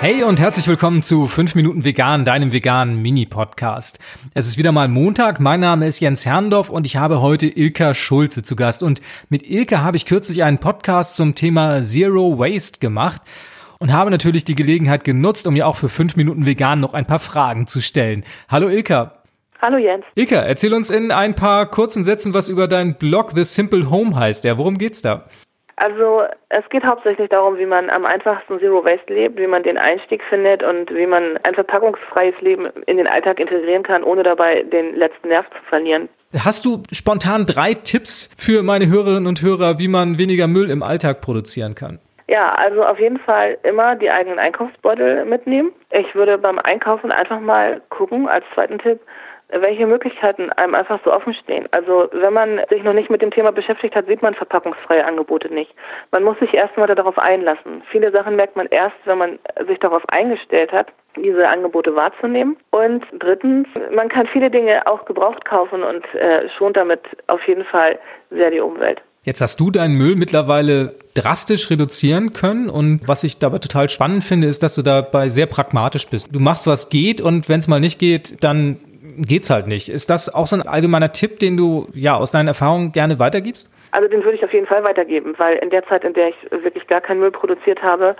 Hey und herzlich willkommen zu 5 Minuten Vegan, deinem veganen Mini-Podcast. Es ist wieder mal Montag, mein Name ist Jens Herndorf und ich habe heute Ilka Schulze zu Gast. Und mit Ilka habe ich kürzlich einen Podcast zum Thema Zero Waste gemacht und habe natürlich die Gelegenheit genutzt, um ihr auch für 5 Minuten Vegan noch ein paar Fragen zu stellen. Hallo Ilka. Hallo Jens. Ilka, erzähl uns in ein paar kurzen Sätzen was über deinen Blog The Simple Home heißt. Ja, worum geht's da? Also es geht hauptsächlich darum, wie man am einfachsten Zero Waste lebt, wie man den Einstieg findet und wie man ein verpackungsfreies Leben in den Alltag integrieren kann, ohne dabei den letzten Nerv zu verlieren. Hast du spontan drei Tipps für meine Hörerinnen und Hörer, wie man weniger Müll im Alltag produzieren kann? Ja, also auf jeden Fall immer die eigenen Einkaufsbeutel mitnehmen. Ich würde beim Einkaufen einfach mal gucken, als zweiten Tipp, welche Möglichkeiten einem einfach so offen stehen. Also wenn man sich noch nicht mit dem Thema beschäftigt hat, sieht man verpackungsfreie Angebote nicht. Man muss sich erstmal darauf einlassen. Viele Sachen merkt man erst, wenn man sich darauf eingestellt hat, diese Angebote wahrzunehmen. Und drittens, man kann viele Dinge auch gebraucht kaufen und äh, schont damit auf jeden Fall sehr die Umwelt. Jetzt hast du deinen Müll mittlerweile drastisch reduzieren können und was ich dabei total spannend finde, ist, dass du dabei sehr pragmatisch bist. Du machst, was geht und wenn es mal nicht geht, dann geht's halt nicht. Ist das auch so ein allgemeiner Tipp, den du ja aus deinen Erfahrungen gerne weitergibst? Also den würde ich auf jeden Fall weitergeben, weil in der Zeit, in der ich wirklich gar keinen Müll produziert habe,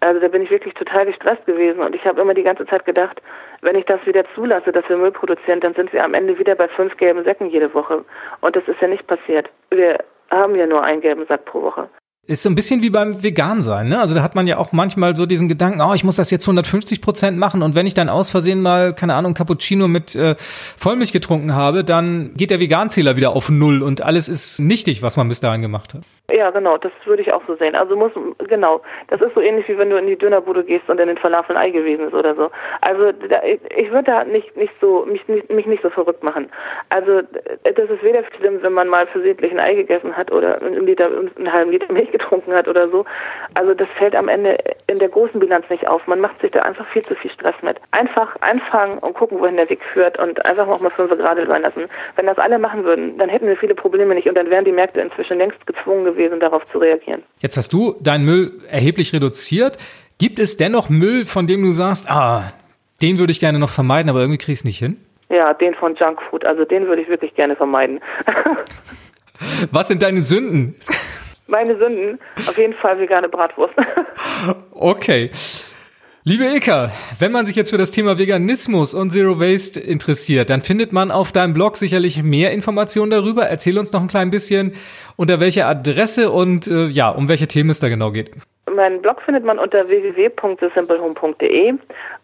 also da bin ich wirklich total gestresst gewesen und ich habe immer die ganze Zeit gedacht, wenn ich das wieder zulasse, dass wir Müll produzieren, dann sind wir am Ende wieder bei fünf gelben Säcken jede Woche. Und das ist ja nicht passiert. Wir haben ja nur einen gelben Sack pro Woche. Ist so ein bisschen wie beim Vegan sein, ne? Also da hat man ja auch manchmal so diesen Gedanken, oh, ich muss das jetzt 150 Prozent machen und wenn ich dann aus Versehen mal, keine Ahnung, Cappuccino mit äh, Vollmilch getrunken habe, dann geht der Veganzähler wieder auf Null und alles ist nichtig, was man bis dahin gemacht hat. Ja, genau, das würde ich auch so sehen. Also muss, genau, das ist so ähnlich wie wenn du in die Dönerbude gehst und in den Falafel Ei gewesen ist oder so. Also da, ich würde da nicht, nicht so, mich, nicht, mich nicht so verrückt machen. Also das ist weder schlimm, wenn man mal versehentlich ein Ei gegessen hat oder einen, Liter, einen halben Liter Milch getrunken hat oder so. Also das fällt am Ende in der großen Bilanz nicht auf. Man macht sich da einfach viel zu viel Stress mit. Einfach anfangen und gucken, wohin der Weg führt und einfach auch mal fünf Grad sein lassen. Wenn das alle machen würden, dann hätten wir viele Probleme nicht und dann wären die Märkte inzwischen längst gezwungen gewesen, darauf zu reagieren. Jetzt hast du deinen Müll erheblich reduziert. Gibt es dennoch Müll, von dem du sagst, ah, den würde ich gerne noch vermeiden, aber irgendwie kriege ich es nicht hin? Ja, den von Junkfood. Also den würde ich wirklich gerne vermeiden. Was sind deine Sünden? Meine Sünden? Auf jeden Fall vegane Bratwurst. okay. Liebe Ilka, wenn man sich jetzt für das Thema Veganismus und Zero Waste interessiert, dann findet man auf deinem Blog sicherlich mehr Informationen darüber. Erzähl uns noch ein klein bisschen, unter welcher Adresse und äh, ja, um welche Themen es da genau geht. Meinen Blog findet man unter www.thesimpleHome.de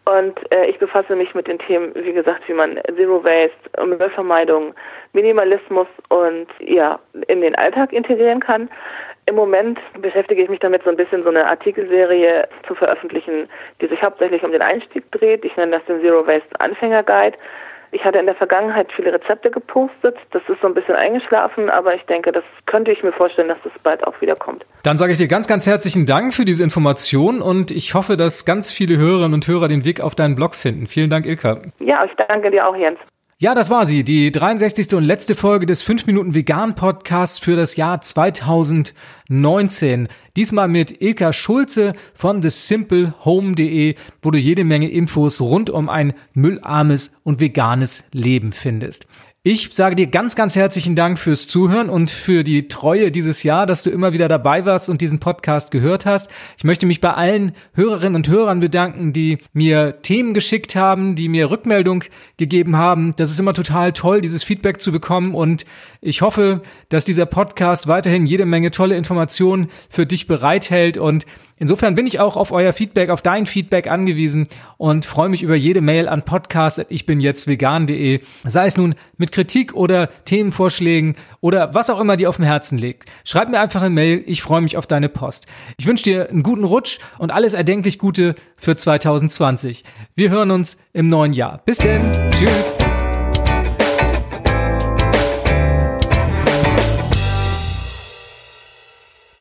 und äh, ich befasse mich mit den Themen, wie gesagt, wie man Zero Waste, Müllvermeidung, Minimalismus und ja, in den Alltag integrieren kann. Im Moment beschäftige ich mich damit, so ein bisschen so eine Artikelserie zu veröffentlichen, die sich hauptsächlich um den Einstieg dreht. Ich nenne das den Zero Waste Anfänger Guide. Ich hatte in der Vergangenheit viele Rezepte gepostet. Das ist so ein bisschen eingeschlafen, aber ich denke, das könnte ich mir vorstellen, dass das bald auch wieder kommt. Dann sage ich dir ganz, ganz herzlichen Dank für diese Information und ich hoffe, dass ganz viele Hörerinnen und Hörer den Weg auf deinen Blog finden. Vielen Dank, Ilka. Ja, ich danke dir auch, Jens. Ja, das war sie, die 63. und letzte Folge des 5 Minuten Vegan Podcasts für das Jahr 2019. Diesmal mit Ilka Schulze von thesimpleHome.de, wo du jede Menge Infos rund um ein müllarmes und veganes Leben findest. Ich sage dir ganz, ganz herzlichen Dank fürs Zuhören und für die Treue dieses Jahr, dass du immer wieder dabei warst und diesen Podcast gehört hast. Ich möchte mich bei allen Hörerinnen und Hörern bedanken, die mir Themen geschickt haben, die mir Rückmeldung gegeben haben. Das ist immer total toll, dieses Feedback zu bekommen und ich hoffe, dass dieser Podcast weiterhin jede Menge tolle Informationen für dich bereithält und Insofern bin ich auch auf euer Feedback, auf dein Feedback angewiesen und freue mich über jede Mail an podcast ich bin jetzt vegan.de, sei es nun mit Kritik oder Themenvorschlägen oder was auch immer dir auf dem Herzen liegt. Schreib mir einfach eine Mail, ich freue mich auf deine Post. Ich wünsche dir einen guten Rutsch und alles erdenklich Gute für 2020. Wir hören uns im neuen Jahr. Bis denn, tschüss.